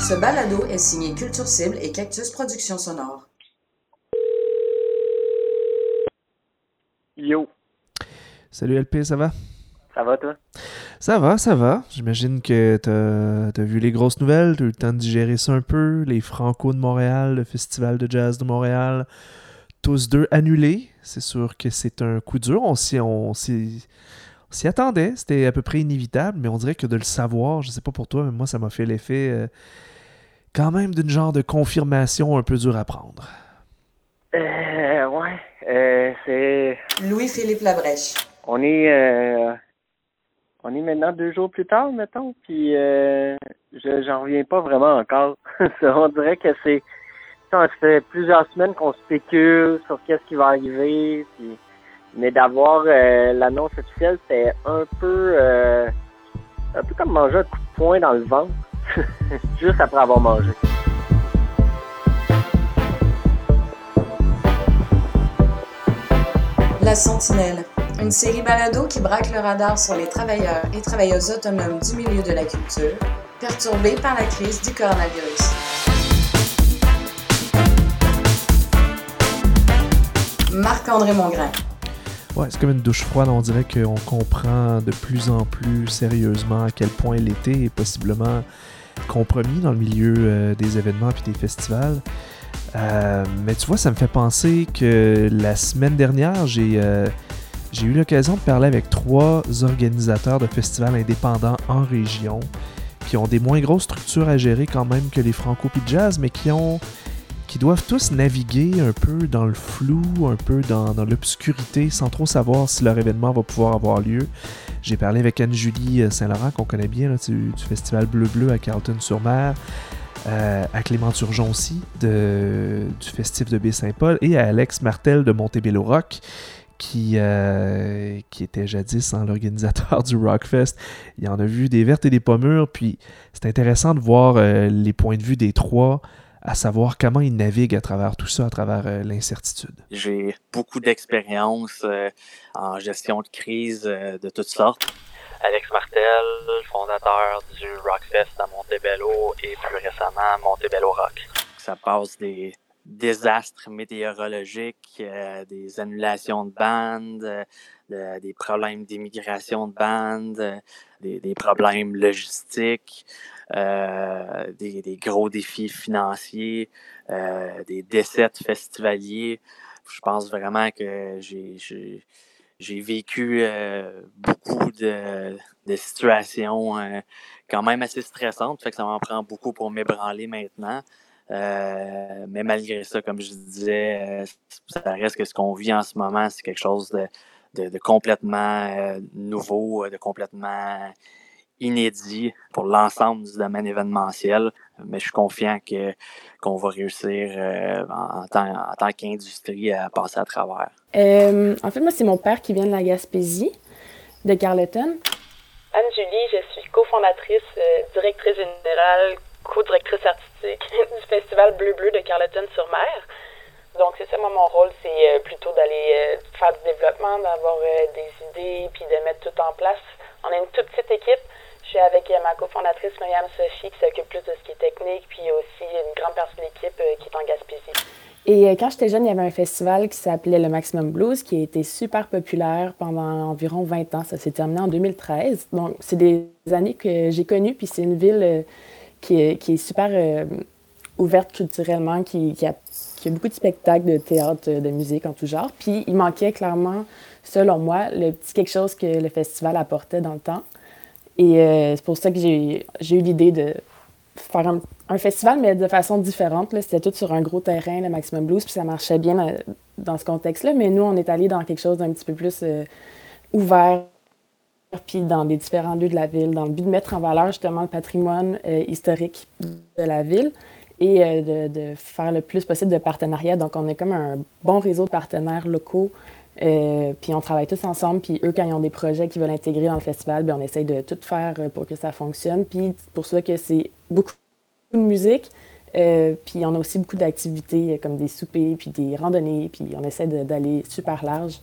Ce balado est signé Culture Cible et Cactus Productions Sonores. Yo, Salut LP, ça va? ça va toi? Ça va, ça va. J'imagine que t'as as vu les grosses nouvelles, t'as eu le temps de digérer ça un peu. Les Franco de Montréal, le Festival de jazz de Montréal, tous deux annulés. C'est sûr que c'est un coup dur. On s'y on s'y- on s'y attendait, c'était à peu près inévitable, mais on dirait que de le savoir, je sais pas pour toi, mais moi ça m'a fait l'effet euh, quand même d'une genre de confirmation un peu dur à prendre. Euh, ouais, euh, c'est... Louis-Philippe Labrèche. On est... Euh, on est maintenant deux jours plus tard, mettons, puis euh, je j'en reviens pas vraiment encore. On dirait que c'est... Ça fait plusieurs semaines qu'on spécule sur qu'est-ce qui va arriver, puis... Mais d'avoir euh, l'annonce officielle, c'est un peu... Euh, un peu comme manger un coup de poing dans le ventre, juste après avoir mangé. La Sentinelle. Une série balado qui braque le radar sur les travailleurs et travailleuses autonomes du milieu de la culture, perturbés par la crise du coronavirus. Marc-André Mongrain. Ouais, c'est comme une douche froide. On dirait qu'on comprend de plus en plus sérieusement à quel point l'été est possiblement compromis dans le milieu euh, des événements et des festivals. Euh, mais tu vois, ça me fait penser que la semaine dernière, j'ai euh, j'ai eu l'occasion de parler avec trois organisateurs de festivals indépendants en région qui ont des moins grosses structures à gérer quand même que les Franco puis Jazz, mais qui ont qui doivent tous naviguer un peu dans le flou, un peu dans, l'obscurité, sans trop savoir si leur événement va pouvoir avoir lieu. J'ai parlé avec Anne-Julie euh, Saint-Laurent, qu'on connaît bien, du, Festival Bleu-Bleu à Carleton-sur-Mer, euh, à Clément Turgeon du Festif de Baie-Saint-Paul, et à Alex Martel de Montebello Rock, qui, euh, qui était jadis hein, l'organisateur du Rockfest. Il en a vu des vertes et des pas mûres, puis c'est intéressant de voir les points de vue des trois à savoir comment ils naviguent à travers tout ça, à travers euh, l'incertitude. J'ai beaucoup d'expérience euh, en gestion de crise euh, de toutes sortes. Alex Martel, fondateur du Rockfest à Montebello et plus récemment Montebello Rock. Ça passe des désastres météorologiques, euh, des annulations de bandes, euh, de- des problèmes d'immigration de bandes, euh, des, des problèmes logistiques, euh, des, gros défis financiers, euh, des décès festivaliers. Je pense vraiment que j'ai vécu euh, beaucoup de, situations quand même assez stressantes, fait ça m'en prend beaucoup pour m'ébranler maintenant. Mais malgré ça, comme je disais, ça reste que ce qu'on vit en ce moment, c'est quelque chose de, complètement nouveau, de complètement inédit pour l'ensemble du domaine événementiel. Mais je suis confiant que qu'on va réussir euh, en, tant, en tant qu'industrie à passer à travers. Euh, en fait, moi, c'est mon père qui vient de la Gaspésie, de Carleton. Anne-Julie, je suis cofondatrice, euh, directrice générale, co-directrice artistique du Festival Bleu-Bleu de Carleton-sur-Mer. Donc, c'est ça, moi, mon rôle, c'est euh, plutôt d'aller euh, faire du développement, d'avoir euh, des idées, puis de mettre tout en place. On est une toute petite équipe. Je suis avec euh, ma cofondatrice, Myriam Sophie, qui s'occupe plus de ce qui est technique, puis aussi une grande partie de l'équipe euh, qui est en Gaspésie. Et euh, quand j'étais jeune, il y avait un festival qui s'appelait le Maximum Blues, qui a été super populaire pendant environ 20 ans. Ça s'est terminé en 2013. Donc, c'est des années que j'ai connues, puis c'est une ville qui, est, super ouverte culturellement, qui, qui, a, qui a beaucoup de spectacles de théâtre, de musique en tout genre. Puis, il manquait clairement, selon moi, le petit quelque chose que le festival apportait dans le temps. Et euh, c'est pour ça que j'ai eu l'idée de faire un, festival, mais de façon différente. C'était tout sur un gros terrain, le Maximum Blues, puis ça marchait bien euh, dans ce contexte-là. Mais nous, on est allé dans quelque chose d'un petit peu plus euh, ouvert, puis dans des différents lieux de la ville, dans le but de mettre en valeur justement le patrimoine historique de la ville et de, de faire le plus possible de partenariats. Donc, on est comme un bon réseau de partenaires locaux. Euh, puis on travaille tous ensemble. Puis eux, quand ils ont des projets qu'ils veulent intégrer dans le festival, bien, on essaye de tout faire pour que ça fonctionne. Puis pour ça que c'est beaucoup de musique. Euh, puis on a aussi beaucoup d'activités euh, comme des soupers, puis des randonnées. Puis on essaie de- d'aller super large.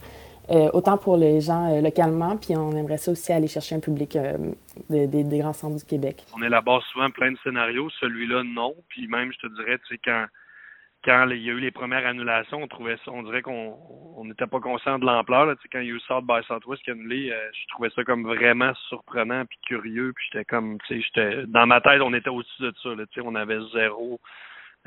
autant pour les gens localement, puis on aimerait ça aussi aller chercher un public des grands centres du Québec. On élabore souvent plein de scénarios, celui-là non, puis même je te dirais, tu sais, quand quand il y a eu les premières annulations, on trouvait ça, on dirait qu'on on n'était pas conscient de l'ampleur. Là. Quand il y a eu South by Southwest qui a annulé, euh, je trouvais ça comme vraiment surprenant puis curieux. Puis j'étais comme, tu sais, j'étais dans ma tête, on était au-dessus de ça. Là, tu sais, on avait zéro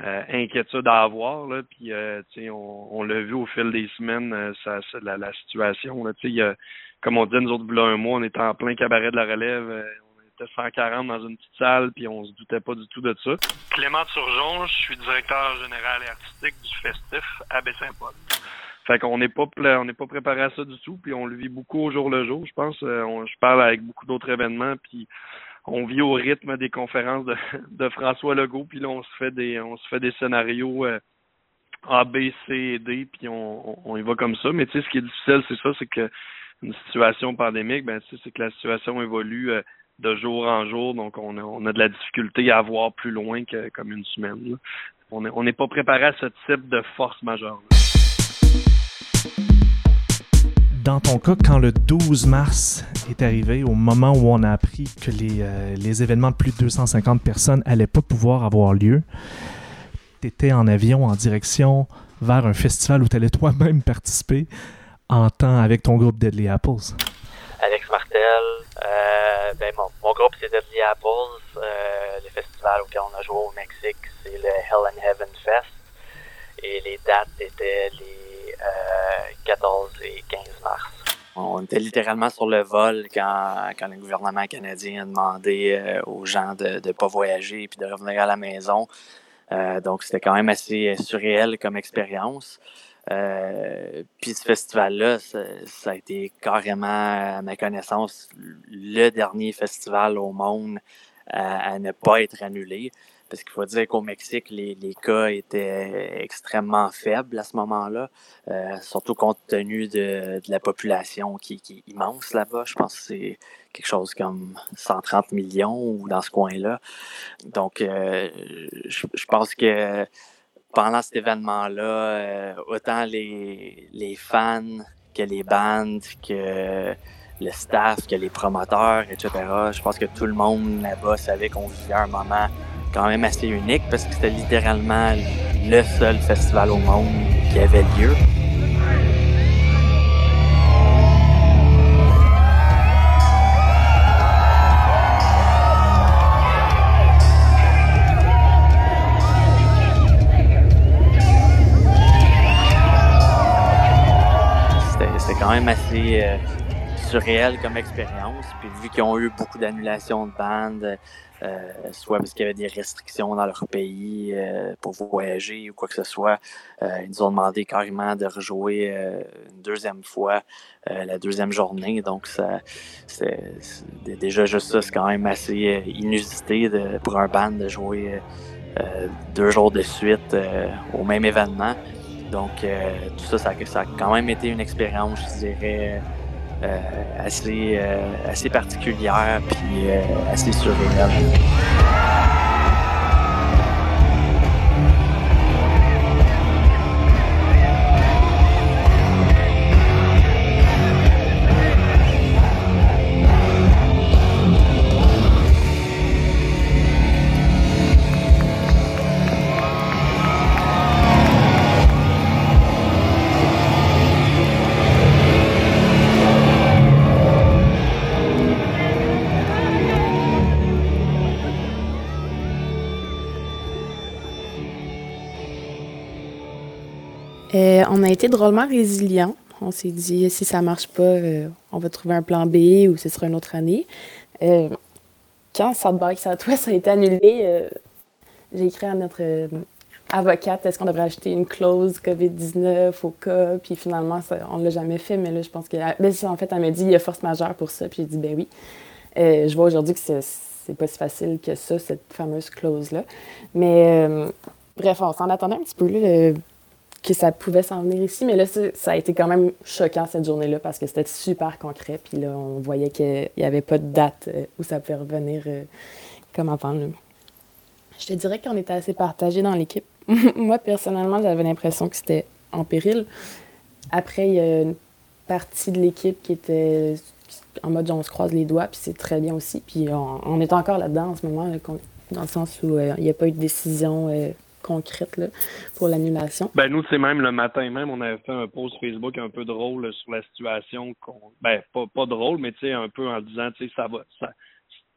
euh, inquiétude à avoir. Là, puis euh, tu sais, on, on l'a vu au fil des semaines, ça, la, la, situation. Là, tu sais, comme on dit, nous autres, un mois, on était en plein cabaret de la relève 140 dans une petite salle, puis on se doutait pas du tout de ça. Clément Turgeon, je suis directeur général et artistique du Festif à Baie-Saint-Paul. Fait qu'on n'est pas on n'est pas préparé à ça du tout, puis on le vit beaucoup au jour le jour. Je pense, euh, je parle avec beaucoup d'autres événements, puis on vit au rythme des conférences de, de, François Legault, puis là on se fait des on se fait des scénarios euh, A, B, C et D, puis on, on, y va comme ça. Mais tu sais, ce qui est difficile, c'est ça, c'est que une situation pandémique, ben tu sais, c'est que la situation évolue. Euh, de jour en jour, donc on a, on a de la difficulté à voir plus loin que comme une semaine. On n'est pas préparé à ce type de force majeure. Dans ton cas, quand le 12 mars est arrivé, au moment où on a appris que les, euh, les événements de plus de 250 personnes n'allaient pas pouvoir avoir lieu, tu étais en avion en direction vers un festival où tu allais toi-même participer en temps avec ton groupe Deadly Apples. Euh, ben mon, groupe c'est Deadly Apples. Euh, le festival auquel on a joué au Mexique, c'est le Hell and Heaven Fest. Et les dates étaient les euh, 14 et 15 mars. On était littéralement sur le vol quand, quand le gouvernement canadien a demandé euh, aux gens de ne pas voyager et de revenir à la maison. Euh, donc, c'était quand même assez surréel comme expérience. Euh, puis ce festival-là, ça, a été carrément, à ma connaissance, le dernier festival au monde à, ne pas être annulé. Parce qu'il faut dire qu'au Mexique, les, les, cas étaient extrêmement faibles à ce moment-là, euh, surtout compte tenu de, de la population qui, qui est immense là-bas. Je pense que c'est quelque chose comme 130 millions ou dans ce coin-là. Donc, euh, je, je pense que pendant cet événement-là, euh, autant les, les fans que les bandes, que le staff, que les promoteurs, etc. Je pense que tout le monde là-bas savait qu'on vivait un moment quand même assez unique parce que c'était littéralement le seul festival au monde qui avait lieu. Même assez euh, surréel comme expérience. Puis vu qu'ils ont eu beaucoup d'annulations de bandes, euh, soit parce qu'il y avait des restrictions dans leur pays euh, pour voyager ou quoi que ce soit, ils nous ont demandé carrément de rejouer une deuxième fois la deuxième journée. Donc ça, c'est déjà juste ça, c'est quand même assez inusité pour un band de jouer deux jours de suite au même événement. Donc, euh, tout ça, ça, a quand même été une expérience, je dirais, euh, assez, euh, assez particulière, puis assez surréelle. Été drôlement résilients. On s'est dit, si ça marche pas, euh, on va trouver un plan B ou ce sera une autre année. Euh, quand South by Southwest a été annulé, euh, j'ai écrit à notre avocate, est-ce qu'on devrait acheter une clause COVID-19 au cas? Puis finalement, on ne l'a jamais fait, mais là, je pense que... Ben, en fait, elle m'a dit, il y a force majeure pour ça. Puis j'ai dit, ben oui. je vois aujourd'hui que c'est pas si facile que ça, cette fameuse clause-là. Mais bref, on s'en attendait un petit peu. Là, que ça pouvait s'en venir ici. Mais là, ça a été quand même choquant cette journée-là parce que c'était super concret. Puis là, on voyait qu'il n'y avait pas de date euh, où ça pouvait revenir euh, comme avant. Je te dirais qu'on était assez partagés dans l'équipe. Moi, personnellement, j'avais l'impression que c'était en péril. Après, il y a partie de l'équipe qui était en mode on se croise les doigts, puis c'est très bien aussi. Puis on, est encore là-dedans en ce moment, dans le sens où il n'y a pas eu de décision concrète pour l'annulation? Ben nous, c'est même le matin même, on avait fait un post Facebook un peu drôle sur la situation. Ben, pas, drôle, mais tu sais, un peu en disant, tu sais, ça va,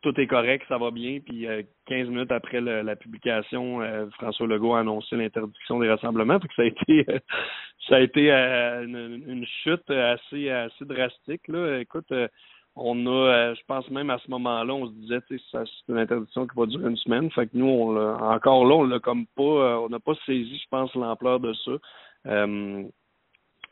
tout est correct, ça va bien. Puis 15 euh, minutes après la publication, euh, François Legault a annoncé l'interdiction des rassemblements. ça a été ça a été euh, une, chute assez assez drastique. Là. Écoute, on a, je pense même à ce moment-là, on se disait, c'est une interdiction qui va durer une semaine. Fait que nous, on encore là, on l'a comme pas, on n'a pas saisi, je pense, l'ampleur de ça.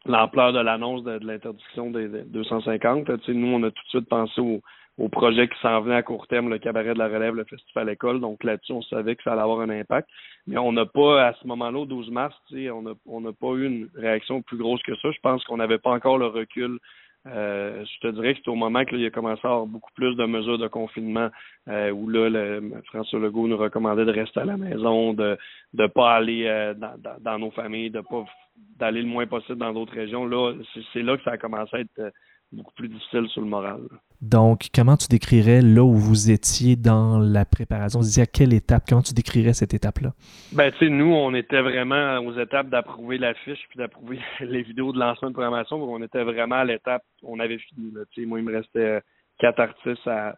l'ampleur de l'annonce de, l'interdiction des, des 250. nous, on a tout de suite pensé au, projet qui s'en venait à court terme, le cabaret de la relève, le festival école. Donc là-dessus, on savait que ça allait avoir un impact. Mais on n'a pas, à ce moment-là, au 12 mars, on n'a on n'a pas eu une réaction plus grosse que ça. Je pense qu'on n'avait pas encore le recul. Euh, je te dirais que c'est au moment qu'il a commencé à avoir beaucoup plus de mesures de confinement, euh, où là, le, François Legault nous recommandait de rester à la maison, de ne pas aller euh, dans, dans, nos familles, de pas d'aller le moins possible dans d'autres régions. Là, c'est là que ça a commencé à être beaucoup plus difficile sur le moral. Donc, comment tu décrirais là où vous étiez dans la préparation? Vous à quelle étape? Comment tu décrirais cette étape-là? Ben, tu sais, nous, on était vraiment aux étapes d'approuver l'affiche puis d'approuver les vidéos de lancement de programmation. On était vraiment à l'étape, on avait fini. Tu sais, moi, il me restait quatre artistes à,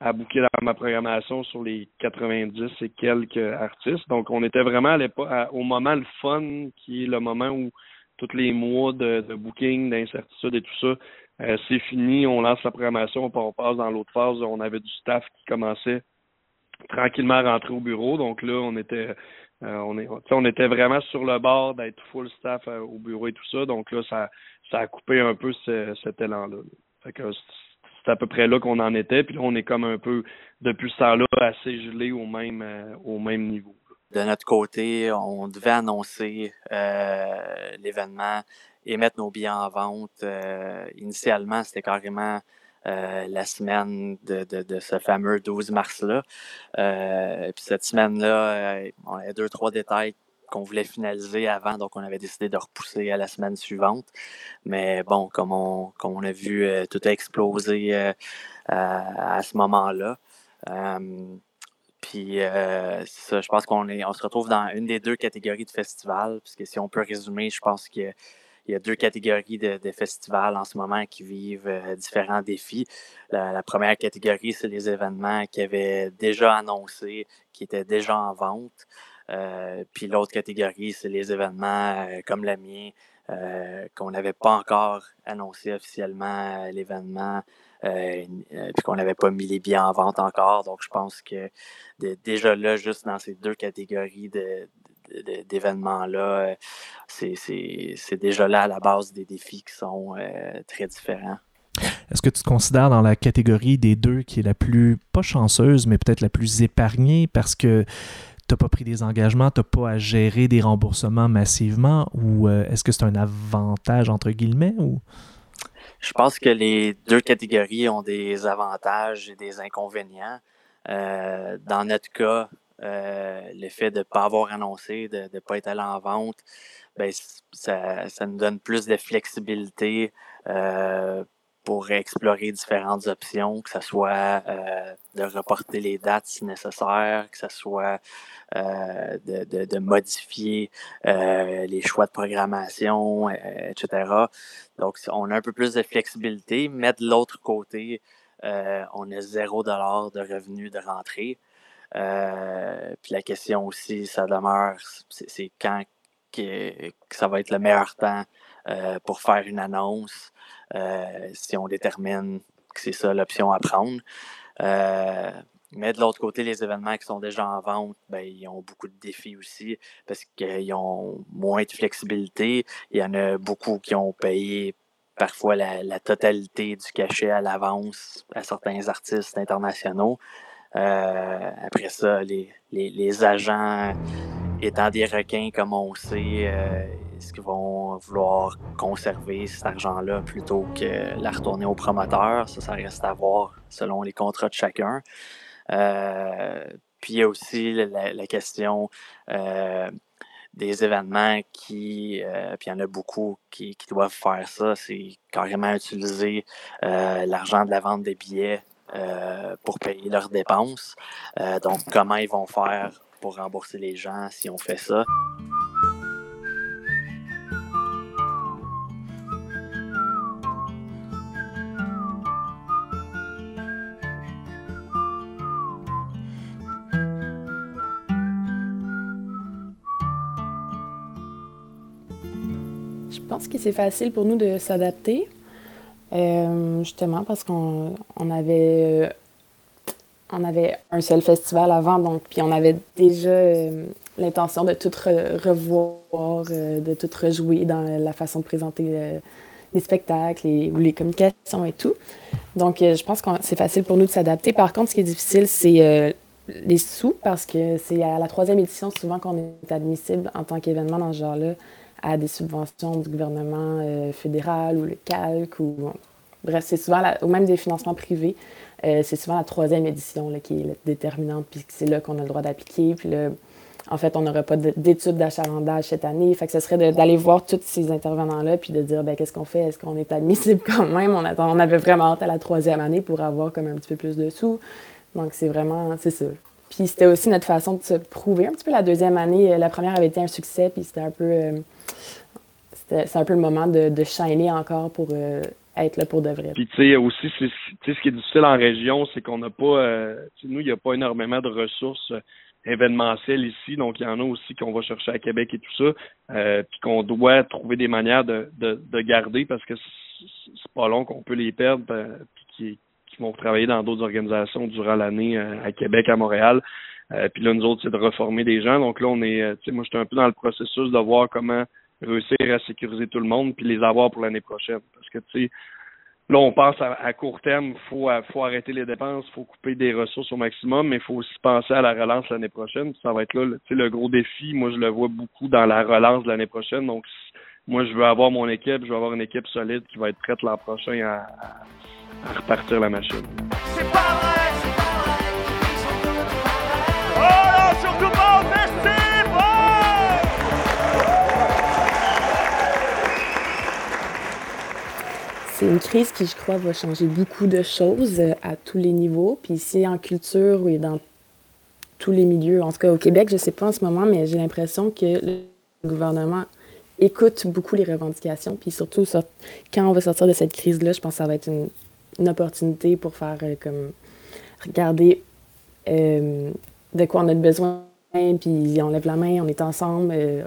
à booker dans ma programmation sur les 90 et quelques artistes. Donc, on était vraiment à au moment le fun, qui est le moment où tous les mois de, de booking, d'incertitude et tout ça, euh, c'est fini, on lance la programmation, on passe dans l'autre phase. On avait du staff qui commençait tranquillement à rentrer au bureau. Donc là, on était euh, on, est, on était vraiment sur le bord d'être full staff euh, au bureau et tout ça. Donc là, ça, a coupé un peu cet élan-là. c'est à peu près là qu'on en était. Puis là, on est comme un peu, depuis ce temps-là, assez gelé au même, au même niveau. De notre côté, on devait annoncer l'événement et mettre nos billets en vente. Euh, initialement, c'était carrément euh, la semaine de, de, ce fameux 12 mars-là. Euh, puis cette semaine-là, on avait deux, trois détails qu'on voulait finaliser avant, donc on avait décidé de repousser à la semaine suivante. Mais bon, comme on, comme on a vu, tout a explosé à ce moment-là. Puis je pense qu'on on se retrouve dans une des deux catégories de festival, puisque si on peut résumer, je pense que il y a deux catégories de, festivals en ce moment qui vivent euh, différents défis. La, première catégorie, c'est les événements qui avaient déjà annoncé, qui étaient déjà en vente. Euh, puis l'autre catégorie, c'est les événements euh, comme le mien, qu'on n'avait pas encore annoncé officiellement l'événement, puis qu'on n'avait pas mis les billets en vente encore. Donc, je pense que déjà là, juste dans ces deux catégories de, d'événements-là, euh, c'est déjà là à la base des défis qui sont euh, très différents. Est-ce que tu te considères dans la catégorie des deux qui est la plus, pas chanceuse, mais peut-être la plus épargnée parce que tu n'as pas pris des engagements, tu n'as pas à gérer des remboursements massivement ou euh, est-ce que c'est un avantage entre guillemets ou? Je pense que les deux catégories ont des avantages et des inconvénients. dans notre cas, euh, le fait de ne pas avoir annoncé, de ne pas être allé en vente, ben, ça, ça, nous donne plus de flexibilité euh, pour explorer différentes options, que ce soit euh, de reporter les dates si nécessaire, que ce soit de, de, de, modifier les choix de programmation, etc. Donc, on a un peu plus de flexibilité, mais de l'autre côté, on a zéro dollar de revenus de rentrée. Euh, puis la question aussi, ça demeure, c'est quand que, ça va être le meilleur temps euh, pour faire une annonce, euh, si on détermine que c'est ça l'option à prendre. mais de l'autre côté, les événements qui sont déjà en vente, ben, ils ont beaucoup de défis aussi parce qu'ils ont moins de flexibilité. Il y en a beaucoup qui ont payé parfois la, la totalité du cachet à l'avance à certains artistes internationaux. Euh, après ça, les, agents étant des requins, comme on sait, euh, est-ce qu'ils vont vouloir conserver cet argent-là plutôt que la retourner au promoteur? Ça, ça reste à voir selon les contrats de chacun. Euh, puis il y a aussi la, question des événements qui, puis il y en a beaucoup qui doivent faire ça, c'est carrément utiliser l'argent de la vente des billets pour payer leurs dépenses. donc, comment ils vont faire pour rembourser les gens si on fait ça? Je pense que c'est facile pour nous de s'adapter, euh, justement parce qu'on avait, on avait un seul festival avant, donc puis on avait déjà euh, l'intention de tout revoir, euh, de tout rejouer dans la façon de présenter les spectacles et, ou les communications et tout. Donc je pense que c'est facile pour nous de s'adapter. Par contre, ce qui est difficile, c'est les sous parce que c'est à la troisième édition souvent qu'on est admissible en tant qu'événement dans ce genre-là à des subventions du gouvernement euh, fédéral ou le CALC ou bref, c'est souvent ou même des financements privés. Euh, c'est souvent la troisième édition là, qui est déterminante, puis c'est là qu'on a le droit d'appliquer. Puis là, en fait, on n'aura pas d'études d'achalandage cette année. Fait que ce serait d'aller voir tous ces intervenants-là, puis de dire, ben qu'est-ce qu'on fait? Est-ce qu'on est admissible quand même? On, attend, on avait vraiment hâte à la troisième année pour avoir comme un petit peu plus de sous. Donc, c'est vraiment, c'est ça. Puis c'était aussi notre façon de se prouver un petit peu la deuxième année. Euh, la première avait été un succès, puis c'était un peu. Euh, c'est un peu le moment de, de shiner encore pour euh, être là pour de vrai. Puis tu sais, aussi, ce qui est difficile en région, c'est qu'on n'a pas. nous, il n'y a pas énormément de ressources événementielles ici, donc il y en a aussi qu'on va chercher à Québec et tout ça, puis qu'on doit trouver des manières de, de, de garder parce que c'est pas long qu'on peut les perdre, puis qui vont travailler dans d'autres organisations durant l'année euh, à Québec, à Montréal. Euh, puis là, nous autres, c'est de reformer des gens. Donc là, on est, euh, tu sais, moi, j'étais un peu dans le processus de voir comment réussir à sécuriser tout le monde puis les avoir pour l'année prochaine. Parce que, tu sais, là, on pense à, court terme, faut, faut arrêter les dépenses, faut couper des ressources au maximum, mais il faut aussi penser à la relance l'année prochaine. Ça va être là, sais, le gros défi. Moi, je le vois beaucoup dans la relance de l'année prochaine. Donc, moi, je veux avoir mon équipe, je veux avoir une équipe solide qui va être prête l'an prochain à repartir la machine. C'est pas vrai, c'est pas vrai. Oh non, surtout pas au C'est une crise qui, je crois, va changer beaucoup de choses euh, à tous les niveaux. Puis ici, en culture et dans tous les milieux, en tout cas au Québec, je ne sais pas en ce moment, mais j'ai l'impression que le gouvernement écoute beaucoup les revendications. Puis surtout, quand on va sortir de cette crise-là, je pense que ça va être une une opportunité pour faire euh, comme regarder euh, de quoi on a besoin, puis on lève la main, on est ensemble. Il euh,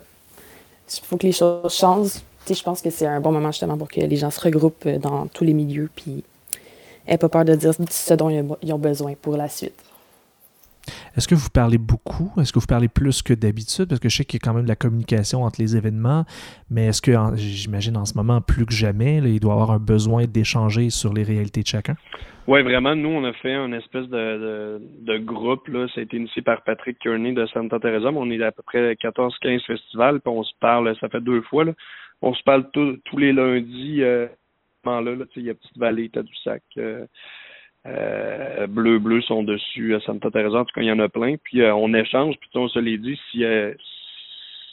faut que les choses changent. je pense que c'est un bon moment justement pour que les gens se regroupent dans tous les milieux, puis n'aient pas peur de dire ce dont ils ont besoin pour la suite. Est-ce que vous parlez beaucoup? Est-ce que vous parlez plus que d'habitude? Parce que je sais qu'il y a quand même de la communication entre les événements, mais est-ce que, j'imagine en ce moment, plus que jamais, il doit y avoir un besoin d'échanger sur les réalités de chacun? Oui, vraiment. Nous, on a fait un espèce de, groupe. Là. Ça a été initié par Patrick Kearney de Santa Teresa. On est à peu près 14-15 festivals, puis on se parle, ça fait deux fois. On se parle tous les lundis. Euh, il y a Petite Vallée, Tadoussac. Euh, euh, bleu bleu sont dessus à Santa Teresa. En tout cas, il y en a plein. Puis euh, on échange. Puis on se l'est dit, si, euh,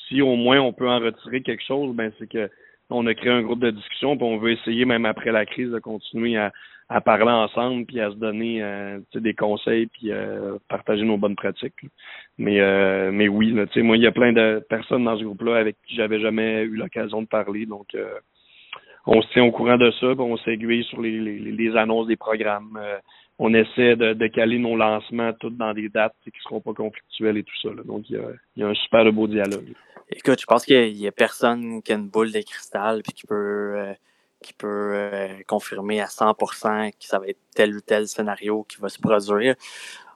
si au moins on peut en retirer quelque chose, ben c'est que on a créé un groupe de discussion. Puis on veut essayer même après la crise de continuer à, à parler ensemble puis à se donner des conseils puis partager nos bonnes pratiques. Mais mais oui, là, moi il y a plein de personnes dans ce groupe-là avec qui j'avais jamais eu l'occasion de parler. Donc on se tient au courant de ça, on s'aiguille sur les, les, annonces des programmes. Euh, on essaie de, de, caler nos lancements toutes dans des dates qui ne seront pas conflictuelles et tout ça. Donc, il y, a, un super beau dialogue. Écoute, je pense qu'il n'y a, personne qui a une boule de cristal puis qui peut, euh, qui peut euh, confirmer à 100% que ça va être tel ou tel scénario qui va se produire.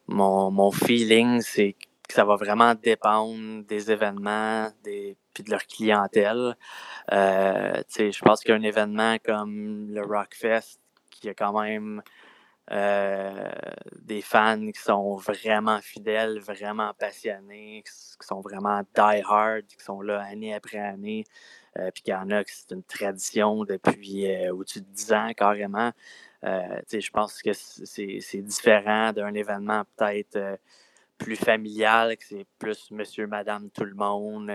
Mon, mon feeling, c'est que ça va vraiment dépendre des événements, des puis de leur clientèle. Euh, je pense qu'un événement comme le Rockfest, qui a quand même euh, des fans qui sont vraiment fidèles, vraiment passionnés, qui sont vraiment die-hard, qui sont là année après année, euh, puis qu'il y en a que c'est une tradition depuis au-dessus de 10 ans carrément. je pense que c'est différent d'un événement peut-être plus familial, que c'est plus monsieur, madame, tout le monde,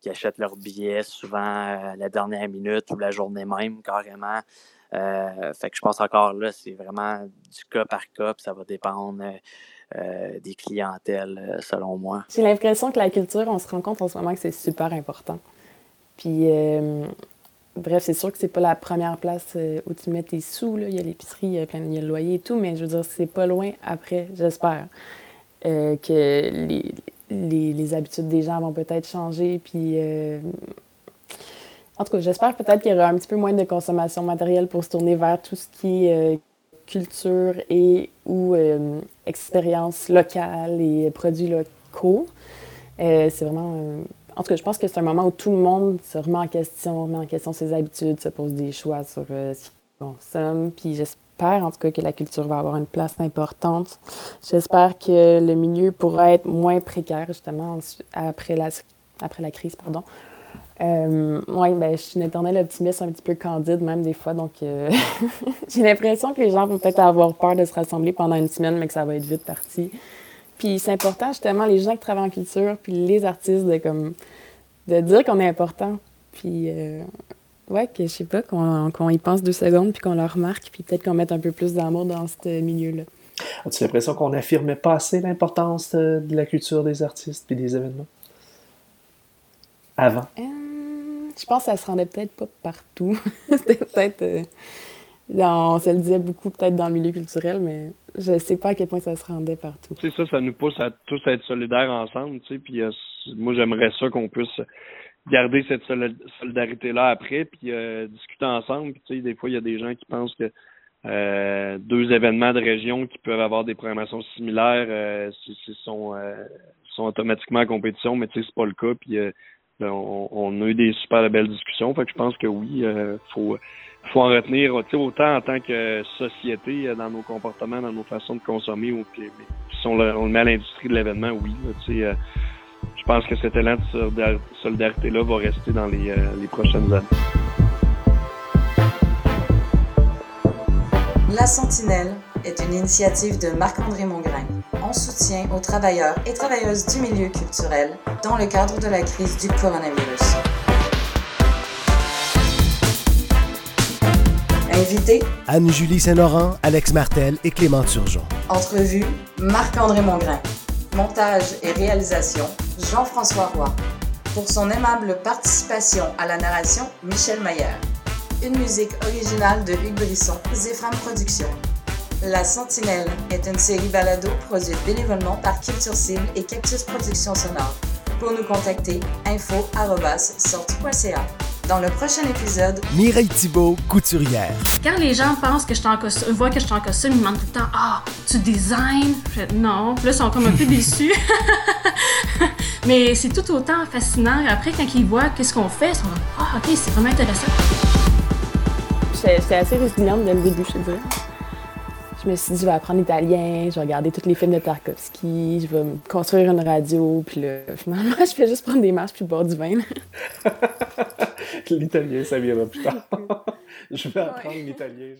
qui achètent leurs billets souvent à la dernière minute ou la journée même, carrément. fait que je pense encore là, c'est vraiment du cas par cas, ça va dépendre des clientèles, selon moi. J'ai l'impression que la culture, on se rend compte en ce moment que c'est super important. Puis Bref, c'est sûr que c'est pas la première place euh, où tu mets tes sous. Là. Il y a l'épicerie, il y a, plein, il y a le loyer et tout, mais je veux dire, c'est pas loin après, j'espère, euh, que les, les, habitudes des gens vont peut-être changer. Puis, euh, en tout cas, j'espère peut-être qu'il y aura un petit peu moins de consommation matérielle pour se tourner vers tout ce qui est culture et ou expérience locale et produits locaux. c'est vraiment en tout cas, je pense que c'est un moment où tout le monde se remet en question, remet en question ses habitudes, se pose des choix sur euh, ce qu'il consomme. Puis j'espère, en tout cas, que la culture va avoir une place importante. J'espère que le milieu pourra être moins précaire, justement, après la, après la crise. pardon. Euh, oui, ben, je suis une éternelle optimiste, un petit peu candide même des fois. Donc, euh, j'ai l'impression que les gens vont peut-être avoir peur de se rassembler pendant une semaine, mais que ça va être vite parti. Puis c'est important, justement, les gens qui travaillent en culture, puis les artistes, de, comme, de dire qu'on est important. Puis, euh, ouais, que je sais pas, qu'on y pense deux secondes, puis qu'on le remarque, puis peut-être qu'on mette un peu plus d'amour dans ce milieu-là. As-tu l'impression qu'on n'affirmait pas assez l'importance de, la culture des artistes puis des événements? Avant? Euh, je pense que ça se rendait peut-être pas partout. C'était peut-être. Euh, on se le disait beaucoup peut-être dans le milieu culturel, mais je ne sais pas à quel point ça se rendait partout. C'est ça, ça nous pousse à tous être solidaires ensemble, tu sais, puis euh, moi j'aimerais ça qu'on puisse garder cette solidarité-là après, puis euh, discuter ensemble. Puis, tu sais, des fois, il y a des gens qui pensent que euh, deux événements de région qui peuvent avoir des programmations similaires sont, sont automatiquement en compétition, mais tu sais, c'est pas le cas. Puis ben, on, on, a eu des super belles discussions. Fait que je pense que oui, faut faut en retenir autant en tant que société euh, dans nos comportements, dans nos façons de consommer, ou si on le, met à l'industrie de l'événement, oui. Euh, je pense que cet élan de solidarité-là va rester dans les, euh, les prochaines années. La Sentinelle est une initiative de Marc-André Mongrain en soutien aux travailleurs et travailleuses du milieu culturel dans le cadre de la crise du coronavirus. Invité Anne-Julie Saint-Laurent, Alex Martel et Clément Turgeon. Entrevue Marc-André Mongrain. Montage et réalisation Jean-François Roy. Pour son aimable participation à la narration, Michel Maillard. Une musique originale de Hugues Brisson, Zéphram Productions. La Sentinelle est une série balado produite bénévolement par Culture Cible et Cactus Productions Sonores. Pour nous contacter, info.sortie.ca. Dans le prochain épisode, Mireille Thibault, couturière. Quand les gens pensent que je suis en costume, voient que je suis en costume, ils me demandent tout le temps Ah, tu designs Non. Là, ils sont comme un peu déçus. Mais c'est tout autant fascinant. Après, quand ils voient qu'est-ce qu'on fait, ils sont Ah, ok, c'est vraiment intéressant. J'étais assez résiliente dès le début, je te dirais. Je me suis dit, je vais apprendre l'italien, je vais regarder tous les films de Tarkovsky, je vais me construire une radio, puis là, finalement, je fais juste prendre des marches puis boire du vin. l'italien, ça viendra plus tard. je vais apprendre l'italien,